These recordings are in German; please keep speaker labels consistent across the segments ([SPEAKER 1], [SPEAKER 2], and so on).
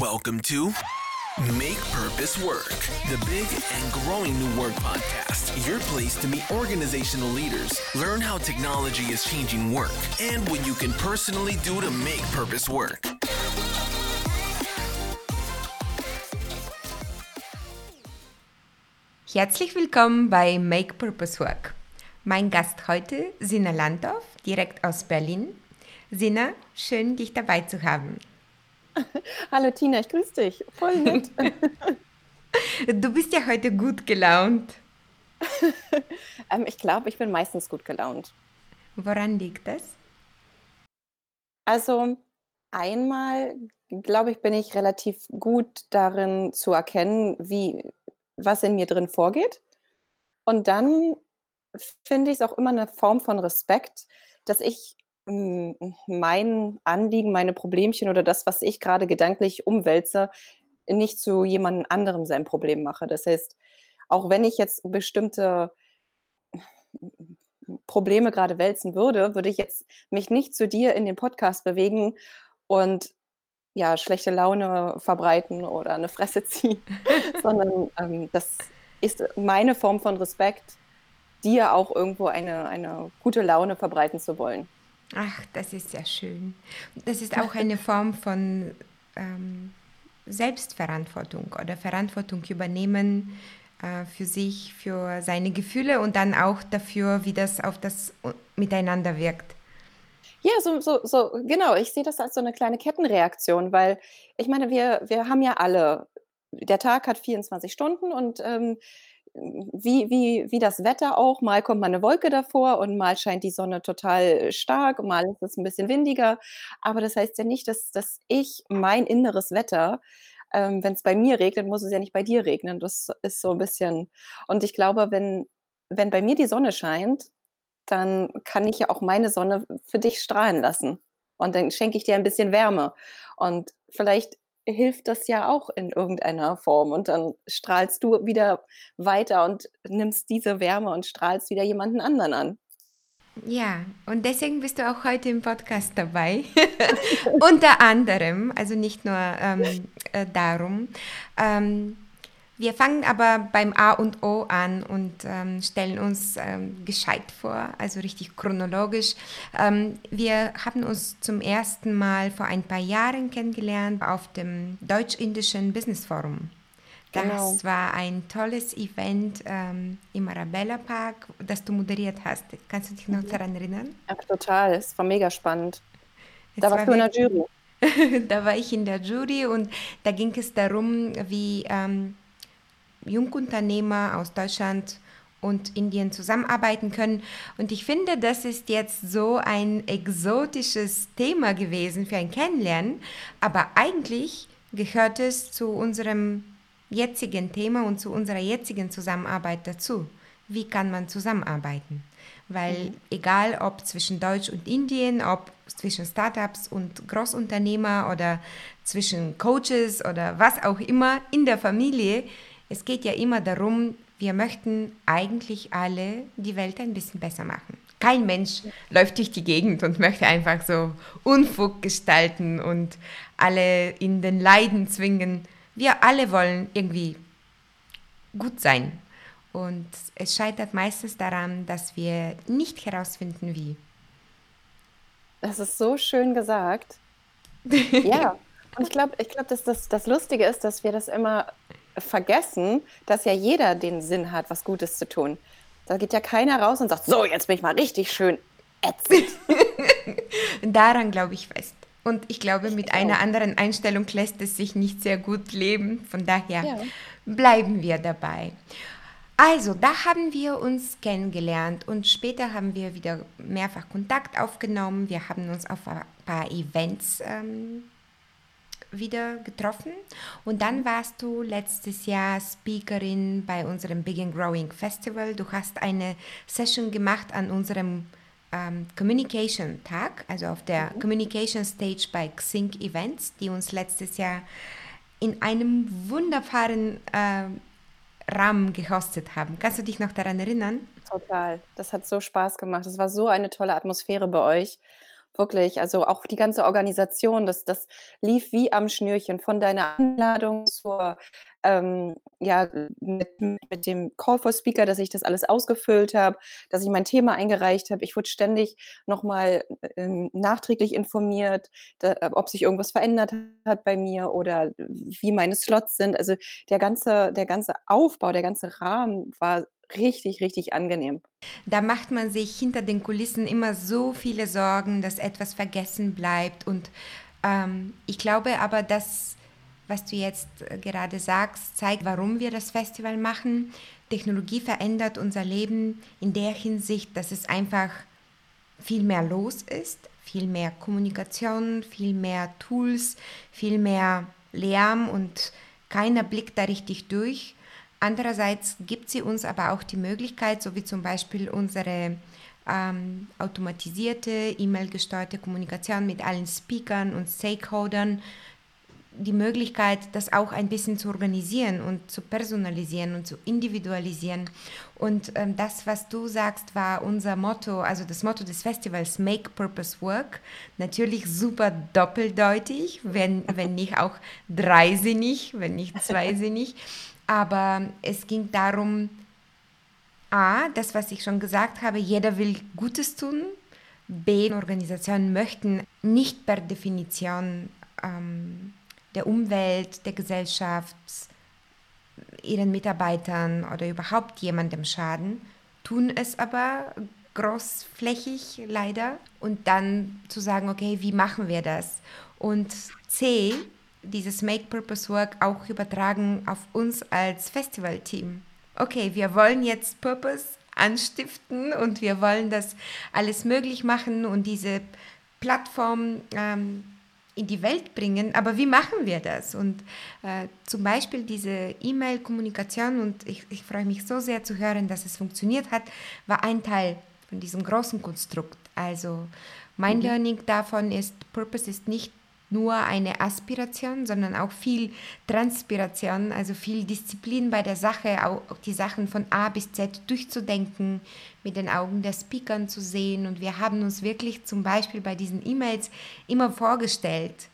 [SPEAKER 1] Welcome to Make Purpose Work, the big and growing new work podcast. Your place to meet organizational leaders, learn how technology is changing work, and what you can personally do to make purpose work.
[SPEAKER 2] Herzlich willkommen bei Make Purpose Work. Mein Gast heute, Sina Landorf, direkt aus Berlin. Sina, schön, dich dabei zu haben.
[SPEAKER 3] Hallo Tina, ich grüße dich. Voll nett.
[SPEAKER 2] Du bist ja heute gut gelaunt.
[SPEAKER 3] ähm, ich glaube, ich bin meistens gut gelaunt.
[SPEAKER 2] Woran liegt das?
[SPEAKER 3] Also einmal, glaube ich, bin ich relativ gut darin zu erkennen, wie, was in mir drin vorgeht. Und dann finde ich es auch immer eine Form von Respekt, dass ich mein Anliegen, meine Problemchen oder das, was ich gerade gedanklich umwälze, nicht zu jemand anderem sein Problem mache. Das heißt, auch wenn ich jetzt bestimmte Probleme gerade wälzen würde, würde ich jetzt mich nicht zu dir in den Podcast bewegen und ja, schlechte Laune verbreiten oder eine Fresse ziehen, sondern ähm, das ist meine Form von Respekt, dir auch irgendwo eine, eine gute Laune verbreiten zu wollen.
[SPEAKER 2] Ach, das ist sehr schön. Das ist auch eine Form von ähm, Selbstverantwortung oder Verantwortung übernehmen äh, für sich, für seine Gefühle und dann auch dafür, wie das auf das Miteinander wirkt.
[SPEAKER 3] Ja, so, so, so, genau. Ich sehe das als so eine kleine Kettenreaktion, weil ich meine, wir, wir haben ja alle, der Tag hat 24 Stunden und ähm, wie, wie, wie das Wetter auch. Mal kommt mal eine Wolke davor und mal scheint die Sonne total stark, mal ist es ein bisschen windiger. Aber das heißt ja nicht, dass, dass ich mein inneres Wetter, ähm, wenn es bei mir regnet, muss es ja nicht bei dir regnen. Das ist so ein bisschen. Und ich glaube, wenn, wenn bei mir die Sonne scheint, dann kann ich ja auch meine Sonne für dich strahlen lassen. Und dann schenke ich dir ein bisschen Wärme. Und vielleicht hilft das ja auch in irgendeiner Form. Und dann strahlst du wieder weiter und nimmst diese Wärme und strahlst wieder jemanden anderen an.
[SPEAKER 2] Ja, und deswegen bist du auch heute im Podcast dabei. Unter anderem, also nicht nur ähm, äh, darum. Ähm, wir fangen aber beim A und O an und ähm, stellen uns ähm, gescheit vor, also richtig chronologisch. Ähm, wir haben uns zum ersten Mal vor ein paar Jahren kennengelernt auf dem Deutsch-Indischen Business Forum. Das genau. war ein tolles Event ähm, im Arabella Park, das du moderiert hast. Kannst du dich noch mhm. daran erinnern?
[SPEAKER 3] Ja, total. Es war mega spannend. Es da warst war du in der
[SPEAKER 2] Jury. da war ich in der Jury und da ging es darum, wie ähm, Jungunternehmer aus Deutschland und Indien zusammenarbeiten können. Und ich finde, das ist jetzt so ein exotisches Thema gewesen für ein Kennenlernen, aber eigentlich gehört es zu unserem jetzigen Thema und zu unserer jetzigen Zusammenarbeit dazu. Wie kann man zusammenarbeiten? Weil mhm. egal ob zwischen Deutsch und Indien, ob zwischen Startups und Großunternehmer oder zwischen Coaches oder was auch immer in der Familie, es geht ja immer darum, wir möchten eigentlich alle die Welt ein bisschen besser machen. Kein Mensch läuft durch die Gegend und möchte einfach so Unfug gestalten und alle in den Leiden zwingen. Wir alle wollen irgendwie gut sein. Und es scheitert meistens daran, dass wir nicht herausfinden, wie.
[SPEAKER 3] Das ist so schön gesagt. ja, und ich glaube, ich glaub, dass das, das Lustige ist, dass wir das immer vergessen, dass ja jeder den Sinn hat, was Gutes zu tun. Da geht ja keiner raus und sagt, so, jetzt bin ich mal richtig schön ätzend.
[SPEAKER 2] Daran glaube ich fest. Und ich glaube, mit einer anderen Einstellung lässt es sich nicht sehr gut leben. Von daher ja. bleiben wir dabei. Also, da haben wir uns kennengelernt und später haben wir wieder mehrfach Kontakt aufgenommen. Wir haben uns auf ein paar Events ähm, wieder getroffen. Und dann warst du letztes Jahr Speakerin bei unserem Big and Growing Festival. Du hast eine Session gemacht an unserem ähm, Communication Tag, also auf der mhm. Communication Stage bei Xing Events, die uns letztes Jahr in einem wunderbaren äh, Rahmen gehostet haben. Kannst du dich noch daran erinnern?
[SPEAKER 3] Total. Das hat so Spaß gemacht. Es war so eine tolle Atmosphäre bei euch Wirklich, also auch die ganze Organisation, das das lief wie am Schnürchen von deiner Einladung zur ähm, ja, mit mit dem Call for Speaker, dass ich das alles ausgefüllt habe, dass ich mein Thema eingereicht habe. Ich wurde ständig noch mal, ähm, nachträglich informiert, da ob sich irgendwas verändert hat bei mir oder wie meine Slots sind. Also, der ganze der ganze Aufbau, der ganze Rahmen war richtig, richtig angenehm.
[SPEAKER 2] Da macht man sich hinter den Kulissen immer so viele Sorgen, dass etwas vergessen bleibt. Und ähm, ich glaube aber, dass, was du jetzt äh, gerade sagst, zeigt, warum wir das Festival machen. Technologie verändert unser Leben in der Hinsicht, dass es einfach viel mehr los ist, viel mehr Kommunikation, viel mehr Tools, viel mehr Lärm und keiner blickt da richtig durch. Andererseits gibt sie uns aber auch die Möglichkeit, so wie zum Beispiel unsere ähm, automatisierte, E-Mail-gesteuerte Kommunikation mit allen Speakern und Stakeholdern, die Möglichkeit, das auch ein bisschen zu organisieren und zu personalisieren und zu individualisieren. Und ähm, das, was du sagst, war unser Motto, also das Motto des Festivals Make Purpose Work. Natürlich super doppeldeutig, wenn, wenn nicht auch dreisinnig, wenn nicht zweisinnig. Aber es ging darum, A, das, was ich schon gesagt habe, jeder will Gutes tun. B, Organisationen möchten nicht per Definition ähm, der Umwelt, der Gesellschaft, ihren Mitarbeitern oder überhaupt jemandem schaden, tun es aber großflächig leider. Und dann zu sagen, okay, wie machen wir das? Und C, dieses Make Purpose Work auch übertragen auf uns als Festivalteam. Okay, wir wollen jetzt Purpose anstiften und wir wollen das alles möglich machen und diese Plattform ähm, in die Welt bringen. Aber wie machen wir das? Und äh, zum Beispiel diese E-Mail-Kommunikation, und ich, ich freue mich so sehr zu hören, dass es funktioniert hat, war ein Teil von diesem großen Konstrukt. Also mein mhm. Learning davon ist, Purpose ist nicht nur eine Aspiration, sondern auch viel Transpiration, also viel Disziplin bei der Sache, auch die Sachen von A bis Z durchzudenken, mit den Augen der Speakern zu sehen. Und wir haben uns wirklich zum Beispiel bei diesen E-Mails immer vorgestellt,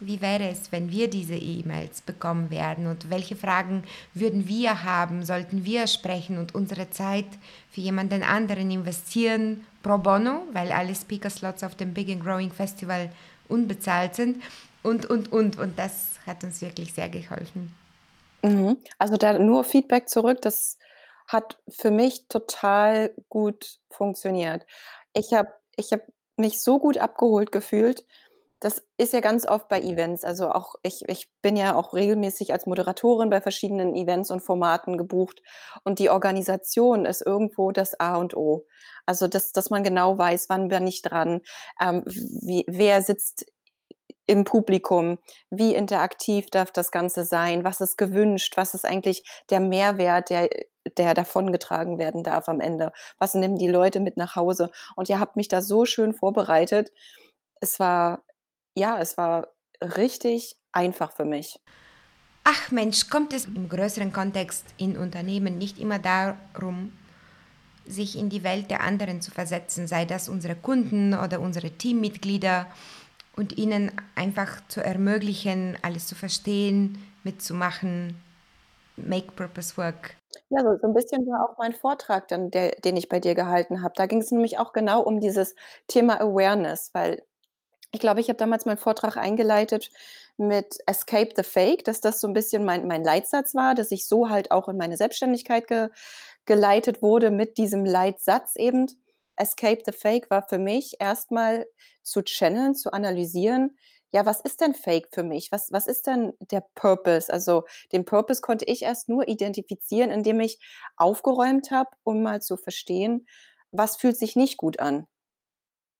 [SPEAKER 2] wie wäre es, wenn wir diese E-Mails bekommen werden und welche Fragen würden wir haben, sollten wir sprechen und unsere Zeit für jemanden anderen investieren pro bono, weil alle Speaker-Slots auf dem Big and Growing Festival unbezahlt sind und, und, und. Und das hat uns wirklich sehr geholfen.
[SPEAKER 3] Mhm. Also da nur Feedback zurück, das hat für mich total gut funktioniert. Ich habe ich hab mich so gut abgeholt gefühlt. Das ist ja ganz oft bei Events. Also auch ich, ich bin ja auch regelmäßig als Moderatorin bei verschiedenen Events und Formaten gebucht. Und die Organisation ist irgendwo das A und O. Also, dass, dass man genau weiß, wann bin ich dran, ähm, wie, wer sitzt im Publikum, wie interaktiv darf das Ganze sein, was ist gewünscht, was ist eigentlich der Mehrwert, der, der davongetragen werden darf am Ende, was nehmen die Leute mit nach Hause. Und ihr habt mich da so schön vorbereitet. Es war, ja, es war richtig einfach für mich.
[SPEAKER 2] Ach Mensch, kommt es im größeren Kontext in Unternehmen nicht immer darum, sich in die Welt der anderen zu versetzen, sei das unsere Kunden oder unsere Teammitglieder und ihnen einfach zu ermöglichen, alles zu verstehen, mitzumachen, make purpose work.
[SPEAKER 3] Ja, so, so ein bisschen war auch mein Vortrag dann, der, den ich bei dir gehalten habe. Da ging es nämlich auch genau um dieses Thema Awareness, weil ich glaube, ich habe damals meinen Vortrag eingeleitet mit Escape the Fake, dass das so ein bisschen mein, mein Leitsatz war, dass ich so halt auch in meine Selbstständigkeit ge, geleitet wurde mit diesem Leitsatz eben. Escape the Fake war für mich erstmal zu channeln, zu analysieren. Ja, was ist denn Fake für mich? Was, was ist denn der Purpose? Also den Purpose konnte ich erst nur identifizieren, indem ich aufgeräumt habe, um mal zu verstehen, was fühlt sich nicht gut an.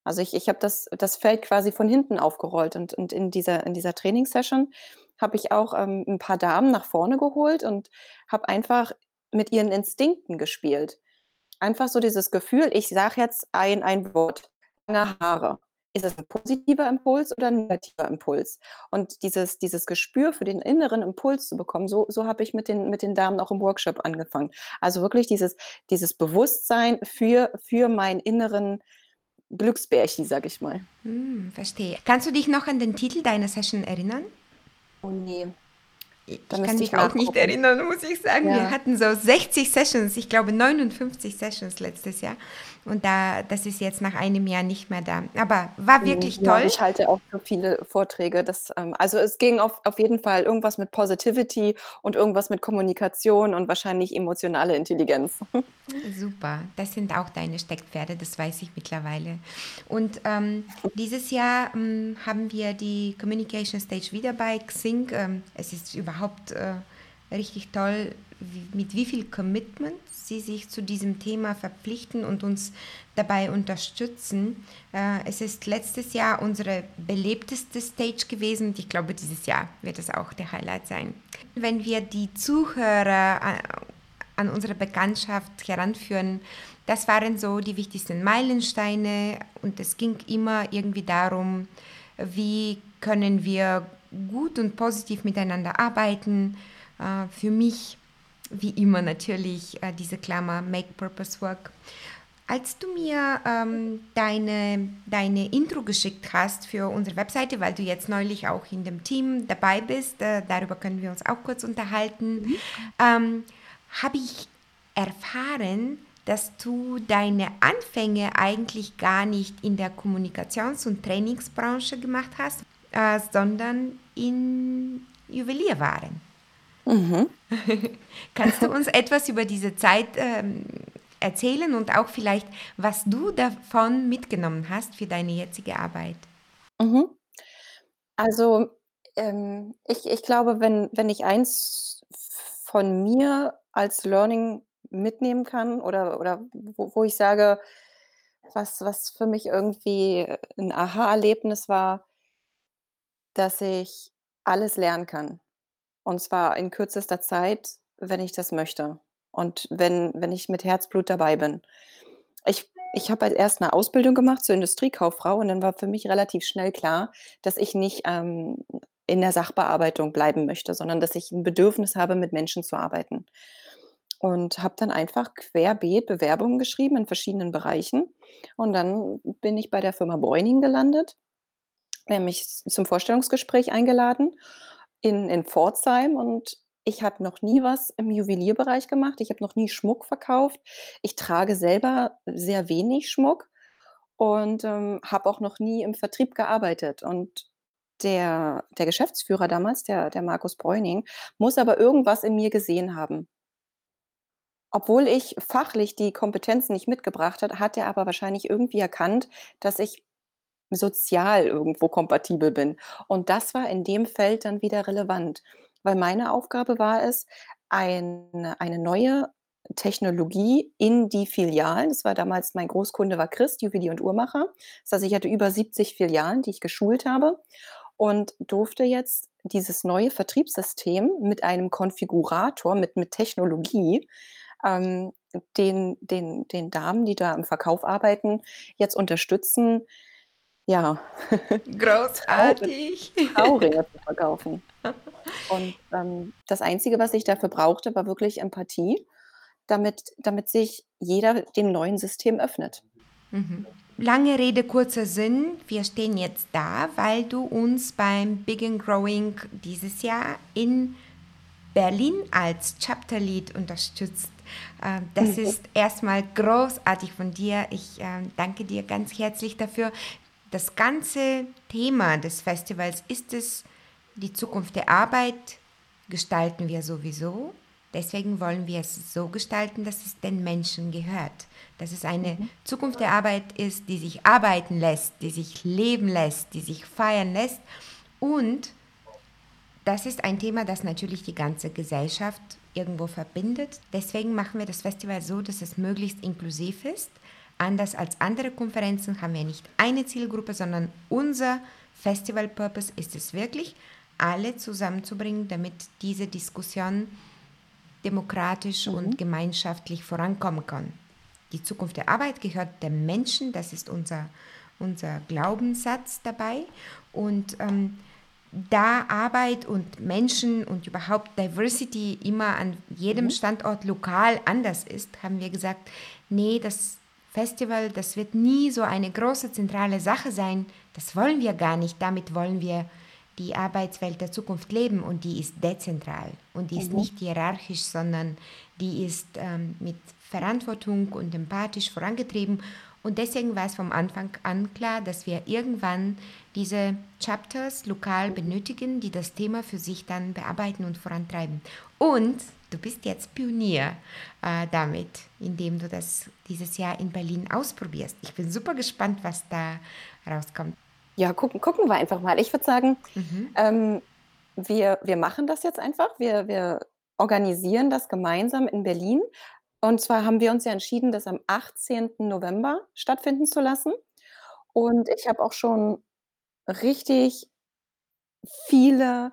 [SPEAKER 3] Also ich, ich habe das, das Feld quasi von hinten aufgerollt und, und in dieser, in dieser Trainingssession habe ich auch ähm, ein paar Damen nach vorne geholt und habe einfach mit ihren Instinkten gespielt. Einfach so dieses Gefühl, ich sage jetzt ein, ein Wort, lange Haare. Ist es ein positiver Impuls oder ein negativer Impuls? Und dieses, dieses Gespür für den inneren Impuls zu bekommen, so, so habe ich mit den, mit den Damen auch im Workshop angefangen. Also wirklich dieses, dieses Bewusstsein für, für meinen inneren Glücksbärchen, sag ich mal.
[SPEAKER 2] Hm, verstehe. Kannst du dich noch an den Titel deiner Session erinnern?
[SPEAKER 3] Oh nee.
[SPEAKER 2] Ich kann mich auch nicht erinnern, muss ich sagen. Ja. Wir hatten so 60 Sessions, ich glaube 59 Sessions letztes Jahr. Und da, das ist jetzt nach einem Jahr nicht mehr da. Aber war wirklich ja, toll.
[SPEAKER 3] Ich halte auch so viele Vorträge. Das, ähm, also es ging auf, auf jeden Fall irgendwas mit Positivity und irgendwas mit Kommunikation und wahrscheinlich emotionale Intelligenz.
[SPEAKER 2] Super, das sind auch deine Steckpferde, das weiß ich mittlerweile. Und ähm, dieses Jahr ähm, haben wir die Communication Stage wieder bei Xing. Ähm, es ist überhaupt äh, richtig toll, wie, mit wie viel Commitment Sie sich zu diesem Thema verpflichten und uns dabei unterstützen. Äh, es ist letztes Jahr unsere belebteste Stage gewesen ich glaube, dieses Jahr wird es auch der Highlight sein. Wenn wir die Zuhörer äh, an unsere Bekanntschaft heranführen, das waren so die wichtigsten Meilensteine und es ging immer irgendwie darum, wie können wir gut und positiv miteinander arbeiten. Äh, für mich wie immer natürlich äh, diese Klammer Make Purpose Work. Als du mir ähm, deine, deine Intro geschickt hast für unsere Webseite, weil du jetzt neulich auch in dem Team dabei bist, äh, darüber können wir uns auch kurz unterhalten, mhm. ähm, habe ich erfahren, dass du deine Anfänge eigentlich gar nicht in der Kommunikations- und Trainingsbranche gemacht hast, äh, sondern in Juwelierwaren. Mhm. Kannst du uns etwas über diese Zeit ähm, erzählen und auch vielleicht, was du davon mitgenommen hast für deine jetzige Arbeit?
[SPEAKER 3] Mhm. Also ähm, ich, ich glaube, wenn, wenn ich eins von mir als Learning mitnehmen kann oder, oder wo, wo ich sage, was, was für mich irgendwie ein Aha-Erlebnis war, dass ich alles lernen kann. Und zwar in kürzester Zeit, wenn ich das möchte und wenn wenn ich mit Herzblut dabei bin. Ich ich habe halt erst eine Ausbildung gemacht zur Industriekauffrau und dann war für mich relativ schnell klar, dass ich nicht, ähm, in der Sachbearbeitung bleiben möchte, sondern dass ich ein Bedürfnis habe, mit Menschen zu arbeiten. Und habe dann einfach querbeet Bewerbungen geschrieben in verschiedenen Bereichen. Und dann bin ich bei der Firma Bräuning gelandet. Mich zum Vorstellungsgespräch eingeladen in in Pforzheim und ich habe noch nie was im Juwelierbereich gemacht. Ich habe noch nie Schmuck verkauft. Ich trage selber sehr wenig Schmuck und, ähm, habe auch noch nie im Vertrieb gearbeitet. Und der der Geschäftsführer damals, der der Markus Bräuning, muss aber irgendwas in mir gesehen haben. Obwohl ich fachlich die Kompetenzen nicht mitgebracht hat, hat er aber wahrscheinlich irgendwie erkannt, dass ich sozial irgendwo kompatibel bin. Und das war in dem Feld dann wieder relevant, weil meine Aufgabe war es, eine eine neue Technologie in die Filialen das war damals mein Großkunde war Christ, Juwelier und Uhrmacher. Das heißt, ich hatte über 70 Filialen, die ich geschult habe und durfte jetzt dieses neue Vertriebssystem mit einem Konfigurator, mit mit Technologie, ähm, den den den Damen, die da im Verkauf arbeiten, jetzt unterstützen, ja.
[SPEAKER 2] Großartig.
[SPEAKER 3] Trauringe zu verkaufen. Und ähm, das Einzige, was ich dafür brauchte, war wirklich Empathie, damit, damit sich jeder dem neuen System öffnet.
[SPEAKER 2] Mhm. Lange Rede, kurzer Sinn. Wir stehen jetzt da, weil du uns beim Big and Growing dieses Jahr in Berlin als Chapter Lead unterstützt. Ähm, das mhm. ist erstmal großartig von dir. Ich ähm, danke dir ganz herzlich dafür das ganze Thema des Festivals ist es, die Zukunft der Arbeit gestalten wir sowieso. Deswegen wollen wir es so gestalten, dass es den Menschen gehört. Dass es eine mhm. Zukunft der Arbeit ist, die sich arbeiten lässt, die sich leben lässt, die sich feiern lässt. Und das ist ein Thema, das natürlich die ganze Gesellschaft irgendwo verbindet. Deswegen machen wir das Festival so, dass es möglichst inklusiv ist Anders als andere Konferenzen haben wir nicht eine Zielgruppe, sondern unser Festival Purpose ist es wirklich, alle zusammenzubringen, damit diese Diskussion demokratisch mhm. und gemeinschaftlich vorankommen kann. Die Zukunft der Arbeit gehört dem Menschen, das ist unser, unser Glaubenssatz dabei. Und ähm, da Arbeit und Menschen und überhaupt Diversity immer an jedem mhm. Standort lokal anders ist, haben wir gesagt, nee, das Festival, das wird nie so eine große zentrale Sache sein. Das wollen wir gar nicht. Damit wollen wir die Arbeitswelt der Zukunft leben und die ist dezentral und die ist
[SPEAKER 3] Mhm.
[SPEAKER 2] nicht hierarchisch, sondern die ist ähm, mit Verantwortung und empathisch vorangetrieben. Und deswegen war es vom Anfang an klar, dass wir irgendwann diese Chapters lokal benötigen, die das Thema für sich dann bearbeiten und vorantreiben. Und du bist jetzt Pionier äh, damit, indem du das dieses Jahr in Berlin ausprobierst. Ich bin super gespannt, was da rauskommt.
[SPEAKER 3] Ja, gucken, gucken wir einfach mal. Ich würde sagen, ähm, wir, wir machen das jetzt einfach. Wir, wir organisieren das gemeinsam in Berlin. Und zwar haben wir uns ja entschieden, das am 18. November stattfinden zu lassen. Und ich habe auch schon richtig viele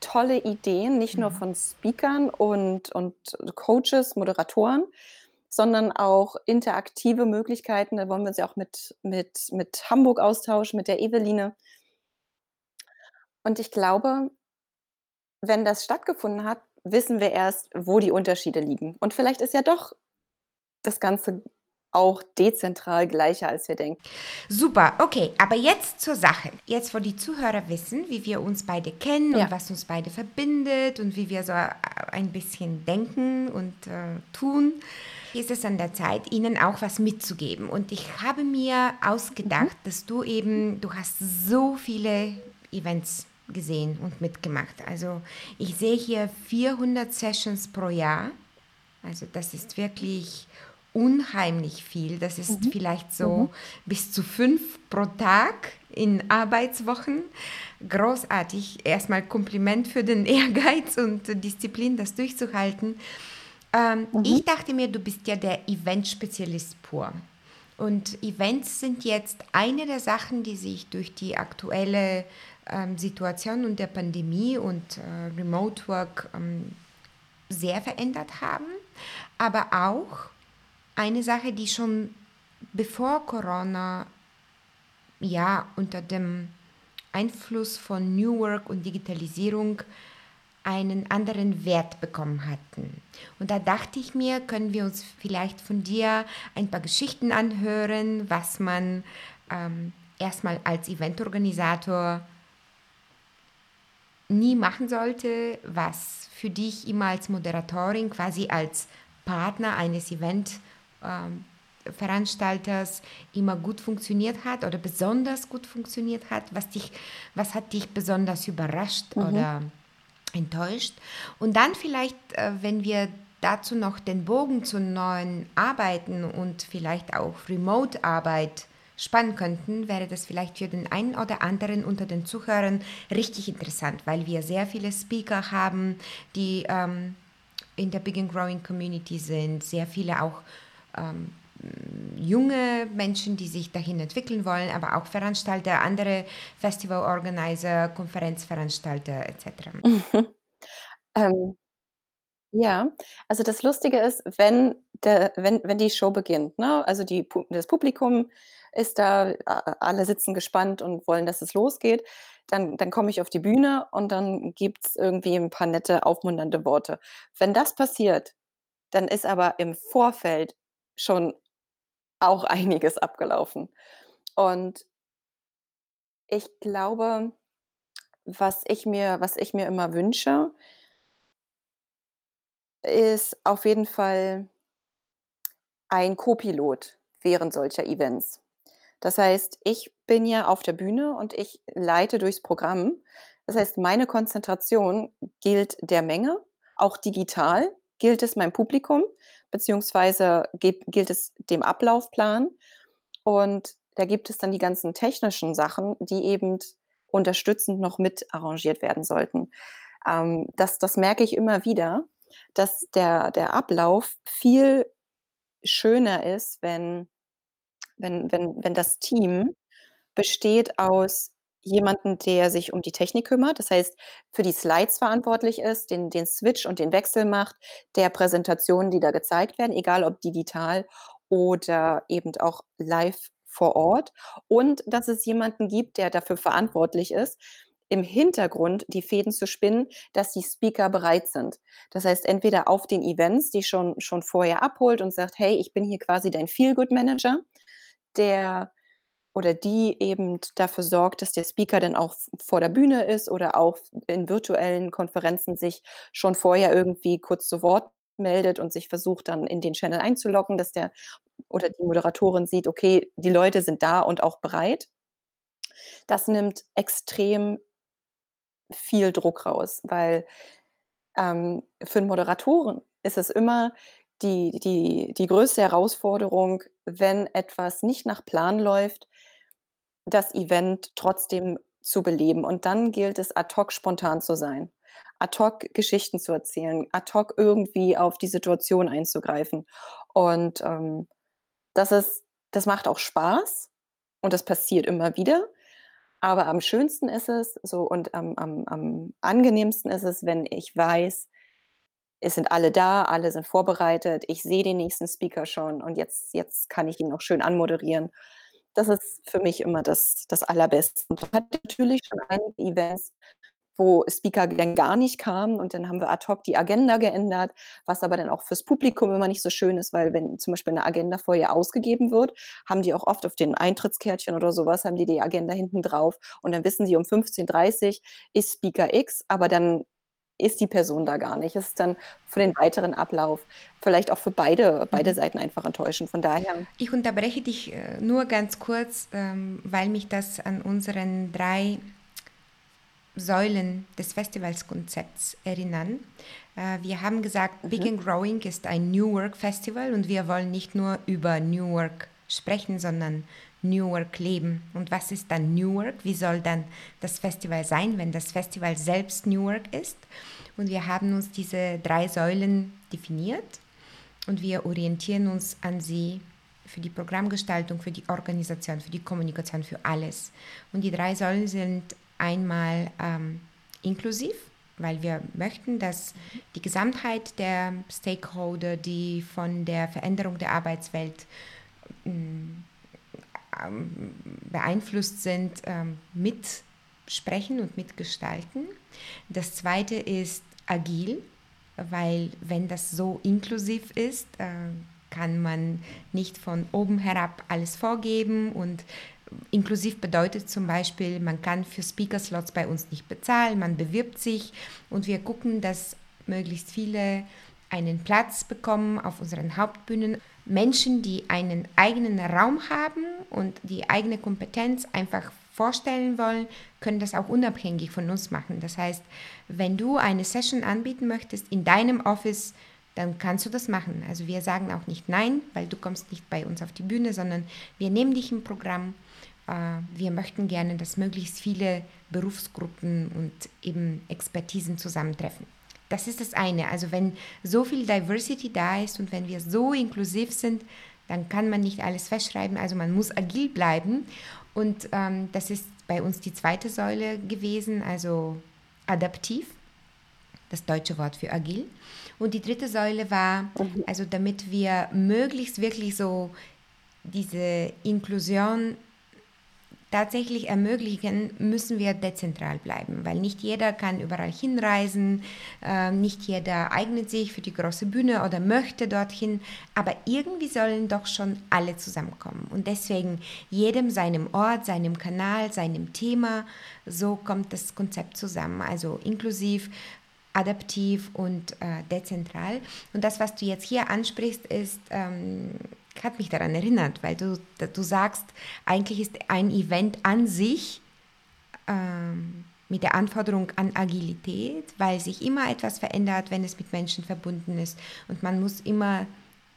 [SPEAKER 3] tolle Ideen, nicht nur von Speakern und, und Coaches, Moderatoren, sondern auch interaktive Möglichkeiten. Da wollen wir uns ja auch mit, mit, mit Hamburg austauschen, mit der Eveline. Und ich glaube, wenn das stattgefunden hat, wissen wir erst, wo die Unterschiede liegen. Und vielleicht ist ja doch das Ganze auch dezentral gleicher, als wir denken.
[SPEAKER 2] Super, okay, aber jetzt zur Sache. Jetzt, wo die Zuhörer wissen, wie wir uns beide kennen
[SPEAKER 3] Ja.
[SPEAKER 2] und was uns beide verbindet und wie wir so äh, ein bisschen denken und äh, tun, ist es an der Zeit, ihnen auch was mitzugeben. Und ich habe mir ausgedacht, dass du eben, du hast so viele Events gesehen und mitgemacht. Also ich sehe hier 400 Sessions pro Jahr. Also das ist wirklich unheimlich viel. Das ist vielleicht so bis zu fünf pro Tag in Arbeitswochen. Großartig. Erstmal Kompliment für den Ehrgeiz und Disziplin, das durchzuhalten. Ähm, Ich dachte mir, du bist ja der Event-Spezialist pur. Und Events sind jetzt eine der Sachen, die sich durch die aktuelle ähm, Situation und der Pandemie und äh, Remote Work ähm, sehr verändert haben, aber auch eine Sache, die schon bevor Corona ja unter dem Einfluss von New Work und Digitalisierung einen anderen Wert bekommen hatten. Und da dachte ich mir, können wir uns vielleicht von dir ein paar Geschichten anhören, was man ähm, erstmal als Eventorganisator nie machen sollte, was für dich immer als Moderatorin, quasi als Partner eines Event ähm, Veranstalters immer gut funktioniert hat oder besonders gut funktioniert hat, was dich, was hat dich besonders überrascht oder enttäuscht. Und dann vielleicht, äh, wenn wir dazu noch den Bogen zu neuen Arbeiten und vielleicht auch Remote-Arbeit spannen könnten, wäre das vielleicht für den einen oder anderen unter den Zuhörern richtig interessant, weil wir sehr viele Speaker haben, die ähm, in der Big and Growing Community sind, sehr viele auch ähm, junge Menschen, die sich dahin entwickeln wollen, aber auch Veranstalter, andere Festival-Organizer, Konferenzveranstalter etc.
[SPEAKER 3] Ähm, ja, also das Lustige ist, wenn, der, wenn, wenn die Show beginnt, ne? also die, das Publikum ist da, alle sitzen gespannt und wollen, dass es losgeht, dann, dann komme ich auf die Bühne und dann gibt es irgendwie ein paar nette, aufmunternde Worte. Wenn das passiert, dann ist aber im Vorfeld schon auch einiges abgelaufen. Und ich glaube, was ich mir, was ich mir immer wünsche, ist auf jeden Fall ein Co-Pilot während solcher Events. Das heißt, ich bin ja auf der Bühne und ich leite durchs Programm. Das heißt, meine Konzentration gilt der Menge, auch digital gilt es meinem Publikum, beziehungsweise gi- gilt es dem Ablaufplan. Und da gibt es dann die ganzen technischen Sachen, die eben unterstützend noch mit arrangiert werden sollten. Ähm, das, das merke ich immer wieder, dass der, der Ablauf viel schöner ist, wenn, wenn, wenn, wenn das Team besteht aus jemandem, der sich um die Technik kümmert, das heißt, für die Slides verantwortlich ist, den, den Switch und den Wechsel macht, der Präsentationen, die da gezeigt werden, egal ob digital oder eben auch live vor Ort. Und dass es jemanden gibt, der dafür verantwortlich ist, im Hintergrund die Fäden zu spinnen, dass die Speaker bereit sind. Das heißt, entweder auf den Events, die schon, schon vorher abholt und sagt, hey, ich bin hier quasi dein Feel-Good-Manager, der oder die eben dafür sorgt, dass der Speaker dann auch vor der Bühne ist oder auch in virtuellen Konferenzen sich schon vorher irgendwie kurz zu Wort meldet und sich versucht dann in den Channel einzuloggen, dass der oder die Moderatorin sieht, okay, die Leute sind da und auch bereit. Das nimmt extrem viel Druck raus, weil ähm, für 'n Moderatoren ist es immer die die die größte Herausforderung, wenn etwas nicht nach Plan läuft, das Event trotzdem zu beleben. Und dann gilt es, ad hoc spontan zu sein, ad hoc Geschichten zu erzählen, ad hoc irgendwie auf die Situation einzugreifen. Und, ähm, das ist das macht auch Spaß und das passiert immer wieder. Aber am schönsten ist es so und am am am angenehmsten ist es, wenn ich weiß, es sind alle da, alle sind vorbereitet, ich sehe den nächsten Speaker schon und jetzt jetzt kann ich ihn noch schön anmoderieren. Das ist für mich immer das das Allerbeste. Und man hat natürlich schon einige Events, wo Speaker dann gar nicht kamen und dann haben wir ad hoc die Agenda geändert, was aber dann auch fürs Publikum immer nicht so schön ist, weil wenn zum Beispiel 'ne Agenda vorher ausgegeben wird, haben die auch oft auf den Eintrittskärtchen oder so was haben die die Agenda hinten drauf und dann wissen sie, um 15:30 ist Speaker X, aber dann ist die Person da gar nicht. Es ist dann für den weiteren Ablauf vielleicht auch für beide beide
[SPEAKER 2] Mhm.
[SPEAKER 3] Seiten einfach enttäuschend. Von daher
[SPEAKER 2] Ich unterbreche dich, äh, nur ganz kurz, ähm, weil mich das an unseren 3 Säulen des Festivalskonzepts erinnern. Äh, wir haben gesagt, Big
[SPEAKER 3] Mhm.
[SPEAKER 2] and Growing ist ein New Work Festival und wir wollen nicht nur über New Work sprechen, sondern New Work leben. Und was ist dann New Work? Wie soll dann das Festival sein, wenn das Festival selbst New Work ist? Und wir haben uns diese 3 Säulen definiert und wir orientieren uns an sie für die Programmgestaltung, für die Organisation, für die Kommunikation, für alles. Und die 3 Säulen sind einmal, ähm, inklusiv, weil wir möchten, dass die Gesamtheit der Stakeholder, die von der Veränderung der Arbeitswelt, hm, ähm, beeinflusst sind, ähm, mitsprechen und mitgestalten. Das 2. ist agil, weil wenn das so inklusiv ist, äh, kann man nicht von oben herab alles vorgeben und inklusiv bedeutet zum Beispiel, man kann für Speaker-Slots bei uns nicht bezahlen, man bewirbt sich und wir gucken, dass möglichst viele einen Platz bekommen auf unseren Hauptbühnen. Menschen, die einen eigenen Raum haben und die eigene Kompetenz einfach vorstellen wollen, können das auch unabhängig von uns machen. Das heißt, wenn du eine Session anbieten möchtest in deinem Office, dann kannst du das machen. Also wir sagen auch nicht nein, weil du kommst nicht bei uns auf die Bühne, sondern wir nehmen dich im Programm. Äh, Wir möchten gerne, dass möglichst viele Berufsgruppen und eben Expertisen zusammentreffen. Das ist das eine. Also wenn so viel Diversity da ist und wenn wir so inklusiv sind, dann kann man nicht alles festschreiben. Also man muss agil bleiben. Und ähm, das ist bei uns die zweite Säule gewesen, also adaptiv, das deutsche Wort für agil. Und die dritte Säule war,
[SPEAKER 3] Mhm.
[SPEAKER 2] also damit wir möglichst wirklich so diese Inklusion tatsächlich ermöglichen, müssen wir dezentral bleiben, weil nicht jeder kann überall hinreisen, äh, nicht jeder eignet sich für die große Bühne oder möchte dorthin, aber irgendwie sollen doch schon alle zusammenkommen. Und deswegen jedem seinem Ort, seinem Kanal, seinem Thema, so kommt das Konzept zusammen, also inklusiv adaptiv und äh, dezentral. Und das, was du jetzt hier ansprichst, ist, ähm, hat mich daran erinnert, weil du, du sagst, eigentlich ist ein Event an sich ähm, mit der Anforderung an Agilität, weil sich immer etwas verändert, wenn es mit Menschen verbunden ist. Und man muss immer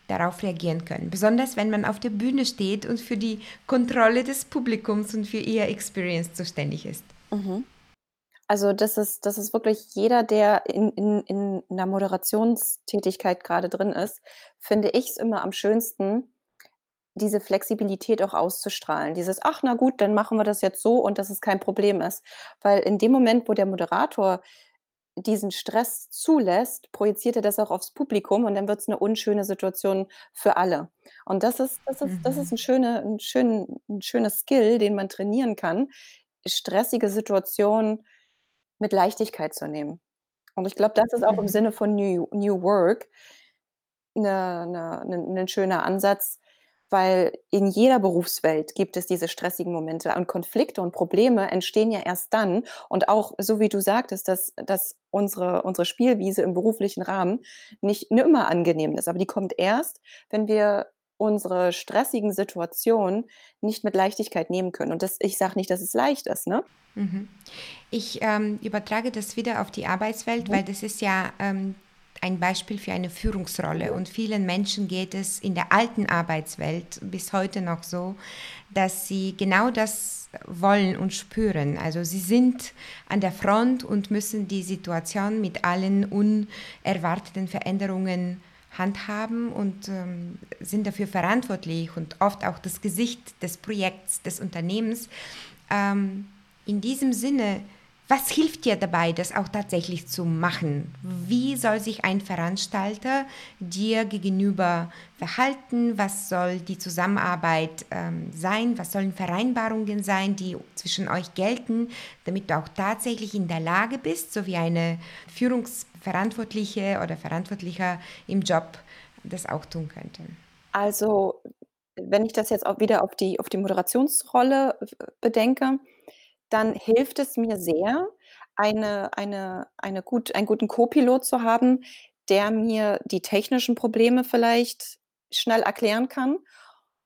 [SPEAKER 2] darauf reagieren können. Besonders wenn man auf der Bühne steht und für die Kontrolle des Publikums und für ihr Experience zuständig ist.
[SPEAKER 3] Mhm. Also, das ist das ist wirklich jeder, der in in in 'ner Moderationstätigkeit grade drin ist, finde ich's immer am schönsten, diese Flexibilität auch auszustrahlen. Dieses: „Ach, na gut, dann machen wir das jetzt so und dass es kein Problem ist.“ Weil in dem Moment, wo der Moderator diesen Stress zulässt, projiziert er das auch aufs Publikum und dann wird's 'ne unschöne Situation für alle. Und das ist das ist das ist
[SPEAKER 2] Mhm.
[SPEAKER 3] 'n schöne 'n schön 'n schönes Skill, den man trainieren kann, stressige Situationen mit Leichtigkeit zu nehmen. Und ich glaube, das ist auch im
[SPEAKER 2] Mhm.
[SPEAKER 3] Sinne von New New Work 'ne 'ne 'nen 'nen schöner Ansatz, weil in jeder Berufswelt gibt es diese stressigen Momente und Konflikte und Probleme entstehen ja erst dann und auch so wie du sagtest, dass dass unsere unsere Spielwiese im beruflichen Rahmen nicht immer angenehm ist, aber die kommt erst, wenn wir unsere stressigen Situationen nicht mit Leichtigkeit nehmen können. Und das ich sage nicht, dass es leicht ist, ne?
[SPEAKER 2] Mhm. Ich, ähm, übertrage das wieder auf die Arbeitswelt,
[SPEAKER 3] Mhm.
[SPEAKER 2] weil das ist ja, ähm, ein Beispiel für eine Führungsrolle und vielen Menschen geht es in der alten Arbeitswelt bis heute noch so, dass sie genau das wollen und spüren. Also, sie sind an der Front und müssen die Situation mit allen unerwarteten Veränderungen handhaben und, ähm, sind dafür verantwortlich und oft auch das Gesicht des Projekts, des Unternehmens. Ähm, in diesem Sinne, was hilft dir dabei, das auch tatsächlich zu machen? Wie soll sich ein Veranstalter dir gegenüber verhalten? Was soll die Zusammenarbeit, ähm, sein? Was sollen Vereinbarungen sein, die zwischen euch gelten, damit du auch tatsächlich in der Lage bist, so wie eine Führungsverantwortliche oder Verantwortlicher im Job das auch tun könnte?
[SPEAKER 3] Also, wenn ich das jetzt auch wieder auf die auf die Moderationsrolle w bedenke, dann hilft es mir sehr, eine eine eine gut einen guten Co-Pilot zu haben, der mir die technischen Probleme vielleicht schnell erklären kann,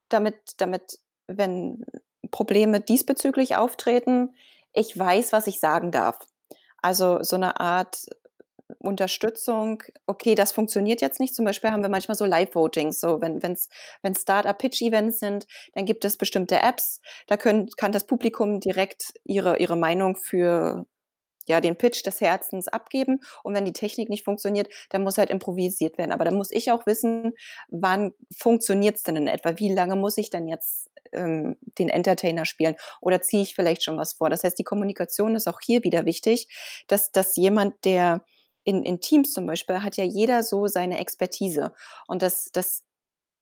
[SPEAKER 3] damit damit, wenn Probleme diesbezüglich auftreten, ich weiß, was ich sagen darf. Also, so 'ne Art Unterstützung: „Okay, das funktioniert jetzt nicht.“ Zum Beispiel haben wir manchmal so Live-Votings, so wenn wenn's wenn Start-up-Pitch-Events sind, dann gibt es bestimmte Apps, da können kann das Publikum direkt ihre ihre Meinung für, ja, den Pitch des Herzens abgeben. Und wenn die Technik nicht funktioniert, dann muss halt improvisiert werden. Aber dann muss ich auch wissen, wann funktioniert's denn in etwa? Wie lange muss ich denn jetzt, ähm, den Entertainer spielen oder ziehe ich vielleicht schon was vor? Das heißt, die Kommunikation ist auch hier wieder wichtig, dass dass jemand, der in in Teams zum Beispiel hat ja jeder so seine Expertise und dass dass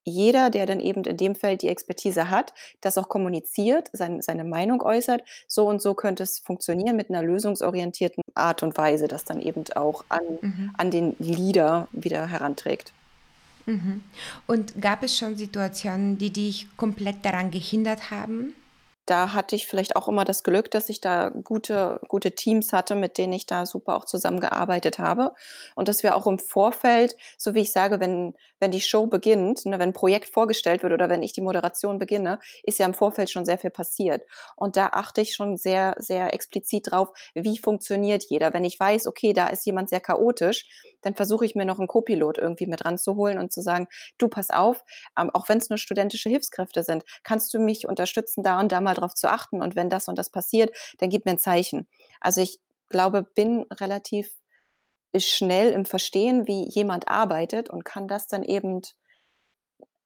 [SPEAKER 3] jeder, der dann eben in dem Feld die Expertise hat, das auch kommuniziert, sein seine Meinung äußert: „So und so könnte es funktionieren“, mit 'ner lösungsorientierten Art und Weise, das dann eben auch an
[SPEAKER 2] Mhm.
[SPEAKER 3] an den Leader wieder heranträgt.
[SPEAKER 2] Mhm. Und gab es schon Situationen, die dich komplett daran gehindert haben?
[SPEAKER 3] Da hatte ich vielleicht auch immer das Glück, dass ich da gute gute Teams hatte, mit denen ich da super auch zusammengearbeitet habe und dass wir auch im Vorfeld so wie ich sage, wenn wenn die Show beginnt, ne, wenn 'n Projekt vorgestellt wird oder wenn ich die Moderation beginne, ist ja im Vorfeld schon sehr viel passiert. Und da achte ich schon sehr, sehr explizit drauf, wie funktioniert jeder. Wenn ich weiß, okay, da ist jemand sehr chaotisch, dann versuche ich mir noch 'n Co-Pilot irgendwie mit ranzuholen und zu sagen: „Du, pass auf, ähm, auch wenn's nur studentische Hilfskräfte sind, kannst du mich unterstützen, da und da mal drauf zu achten und wenn das und das passiert, dann gib mir 'n Zeichen.“ Also, ich glaube, bin relativ schnell im Verstehen, wie jemand arbeitet und kann das dann eben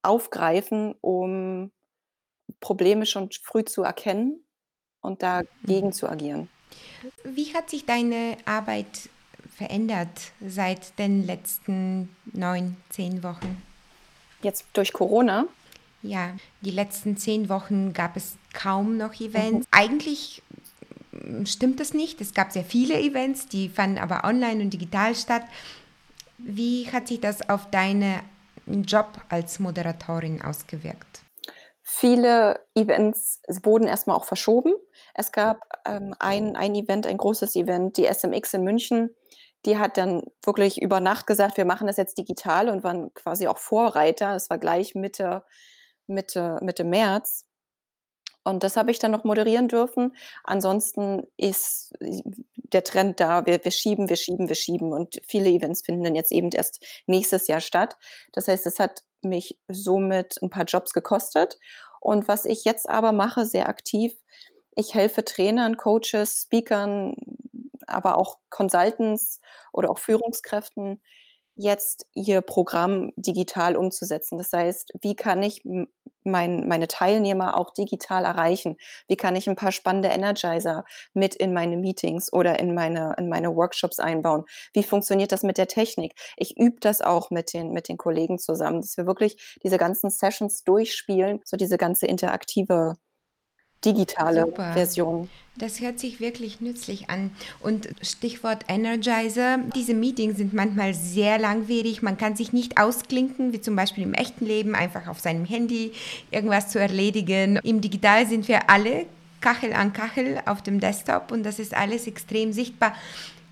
[SPEAKER 3] aufgreifen, um Probleme schon sch früh zu erkennen und
[SPEAKER 2] Mhm.
[SPEAKER 3] dagegen zu agieren.
[SPEAKER 2] Wie hat sich deine Arbeit verändert seit den letzten 9, 10 Wochen?
[SPEAKER 3] Jetzt durch Corona?
[SPEAKER 2] Ja, die letzten 10 Wochen gab es kaum noch
[SPEAKER 3] Mhm.
[SPEAKER 2] Events. Eigentlich, hm, stimmt das nicht. Es gab sehr viele Events, die fanden aber online und digital statt. Wie hat sich das auf deine Job als Moderatorin ausgewirkt?
[SPEAKER 3] Viele Events wurden erst mal auch verschoben. Es gab, ähm, ein ein Event, ein großes Event, die SMX in München, die hat dann wirklich über Nacht gesagt: „Wir machen das jetzt digital“ und waren quasi auch Vorreiter. Es war gleich Mitte Mitte Mitte März. Und das habe ich dann noch moderieren dürfen. Ansonsten ist i der Trend da, wir wir schieben, wir schieben, wir schieben und viele Events finden dann jetzt eben erst nächstes Jahr statt. Das heißt, es hat mich somit 'n paar Jobs gekostet. Und was ich jetzt aber mache, sehr aktiv, ich helfe Trainern, Coaches, Speakern, aber auch Consultants oder auch Führungskräften, jetzt ihr Programm digital umzusetzen. Das heißt, wie kann ich mein meine Teilnehmer auch digital erreichen? Wie kann ich 'n paar spannende Energizer mit in meine Meetings oder in meine in meine Workshops einbauen? Wie funktioniert das mit der Technik? Ich übe das auch mit den mit den Kollegen zusammen, dass wir wirklich diese ganzen Sessions durchspielen, so diese ganze interaktive digitale Super. Version.
[SPEAKER 2] Das hört sich wirklich nützlich an. Und Stichwort Energizer. Diese Meetings sind manchmal sehr langwierig. Man kann sich nicht ausklinken, wie zum Beispiel im echten Leben, einfach auf seinem Handy irgendwas zu erledigen. Im Digital sind wir alle Kachel an Kachel auf dem Desktop und das ist alles extrem sichtbar.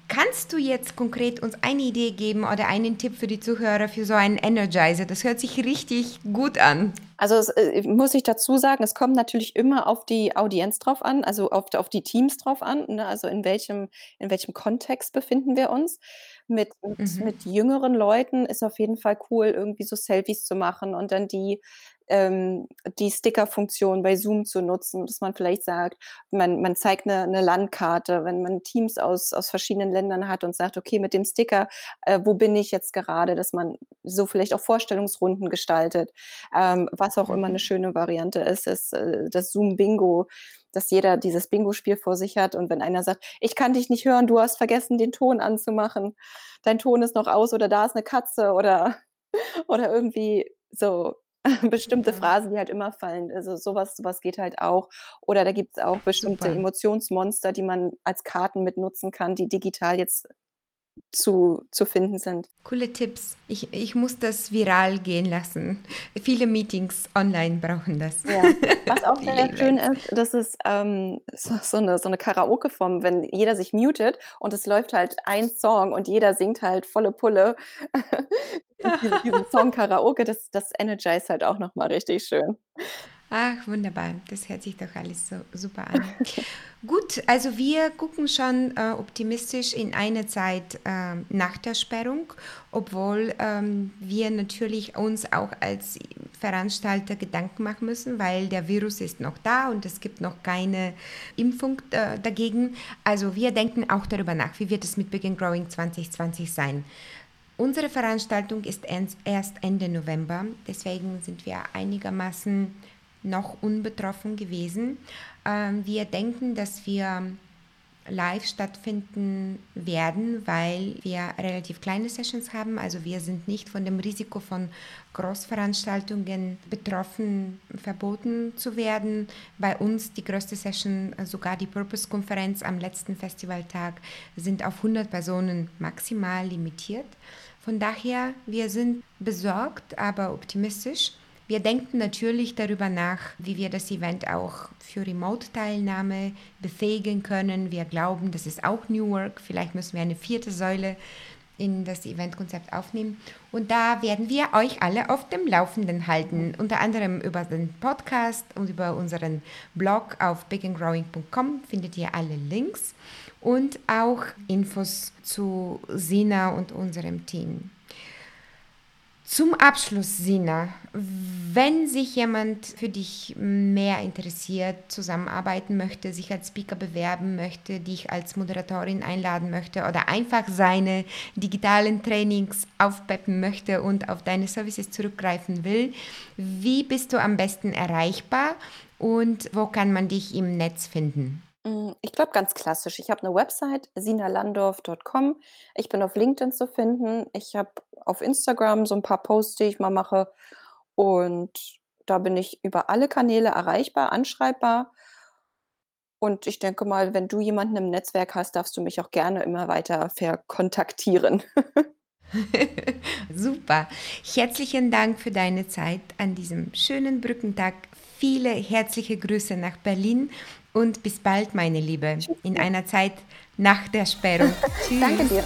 [SPEAKER 2] Kannst du jetzt konkret uns eine Idee geben oder einen Tipp für die Zuhörer für so einen Energizer? Das hört sich richtig gut an.
[SPEAKER 3] Also es, äh, muss ich dazu sagen, es kommt natürlich immer auf die Audienz drauf an, also auf, auf die Teams drauf an. Ne? Also in welchem, in welchem Kontext befinden wir uns. Mit, mit, mhm. mit jüngeren Leuten ist auf jeden Fall cool, irgendwie so Selfies zu machen und dann die ähm, die Sticker-Funktion bei Zoom zu nutzen, dass man vielleicht sagt, man, man zeigt eine, eine Landkarte, wenn man Teams aus, aus verschiedenen Ländern hat und sagt, okay, mit dem Sticker, äh, wo bin ich jetzt gerade, dass man so vielleicht auch Vorstellungsrunden gestaltet. Ähm, was auch immer eine mhm. schöne Variante ist, ist äh, das Zoom-Bingo dass jeder dieses Bingo-Spiel vor sich hat und wenn einer sagt, ich kann dich nicht hören, du hast vergessen, den Ton anzumachen, dein Ton ist noch aus oder da ist eine Katze oder, oder irgendwie so bestimmte ja. Phrasen, die halt immer fallen. Also sowas, sowas geht halt auch. Oder da gibt es auch bestimmte Super. Emotionsmonster, die man als Karten mitnutzen kann, die digital jetzt zu, zu finden sind.
[SPEAKER 2] Coole Tipps. Ich, ich muss das viral gehen lassen. Viele Meetings online brauchen das.
[SPEAKER 3] Ja. Was auch sehr schön ist, das ist ähm, so, so, eine, so eine Karaoke-Form, wenn jeder sich mutet und es läuft halt ein Song und jeder singt halt volle Pulle diesen Song Karaoke, das, das energize halt auch nochmal richtig schön.
[SPEAKER 2] Ach, wunderbar. Das hört sich doch alles so super an. Gut, also wir gucken schon äh, optimistisch in eine Zeit äh, nach der Sperrung, obwohl ähm, wir natürlich uns auch als Veranstalter Gedanken machen müssen, weil der Virus ist noch da und es gibt noch keine Impfung äh, dagegen. Also wir denken auch darüber nach, wie wird es mit Begin Growing 2020 sein. Unsere Veranstaltung ist erst Ende November, deswegen sind wir einigermaßen noch unbetroffen gewesen. Ähm, wir denken, dass wir live stattfinden werden, weil wir relativ kleine Sessions haben. Also wir sind nicht von dem Risiko von Großveranstaltungen betroffen, verboten zu werden. Bei uns die größte Session, sogar die Purpose-Konferenz am letzten Festivaltag, sind auf 100 Personen maximal limitiert. Von daher, wir sind besorgt, aber optimistisch. Wir denken natürlich darüber nach, wie wir das Event auch für Remote-Teilnahme befähigen können. Wir glauben, das ist auch New Work. Vielleicht müssen wir eine vierte Säule in das Eventkonzept aufnehmen. Und da werden wir euch alle auf dem Laufenden halten, unter anderem über den Podcast und über unseren Blog auf bigandgrowing.com findet ihr alle Links und auch Infos zu Sina und unserem Team. Zum Abschluss, Sina, wenn sich jemand für dich mehr interessiert, zusammenarbeiten möchte, sich als Speaker bewerben möchte, dich als Moderatorin einladen möchte oder einfach seine digitalen Trainings aufpeppen möchte und auf deine Services zurückgreifen will, wie bist du am besten erreichbar und wo kann man dich im Netz finden?
[SPEAKER 3] Hm, ich glaube ganz klassisch. Ich habe eine Website, sinalandorf.com. Ich bin auf LinkedIn zu finden. Ich habe auf Instagram so ein paar Posts, die ich mal mache. Und da bin ich über alle Kanäle erreichbar, anschreibbar. Und ich denke mal, wenn du jemanden im Netzwerk hast, darfst du mich auch gerne immer weiter verkontaktieren.
[SPEAKER 2] Super. Herzlichen Dank für deine Zeit an diesem schönen Brückentag. Viele herzliche Grüße nach Berlin und bis bald, meine Liebe, in einer Zeit nach der Sperrung.
[SPEAKER 3] Tschüss. Danke dir.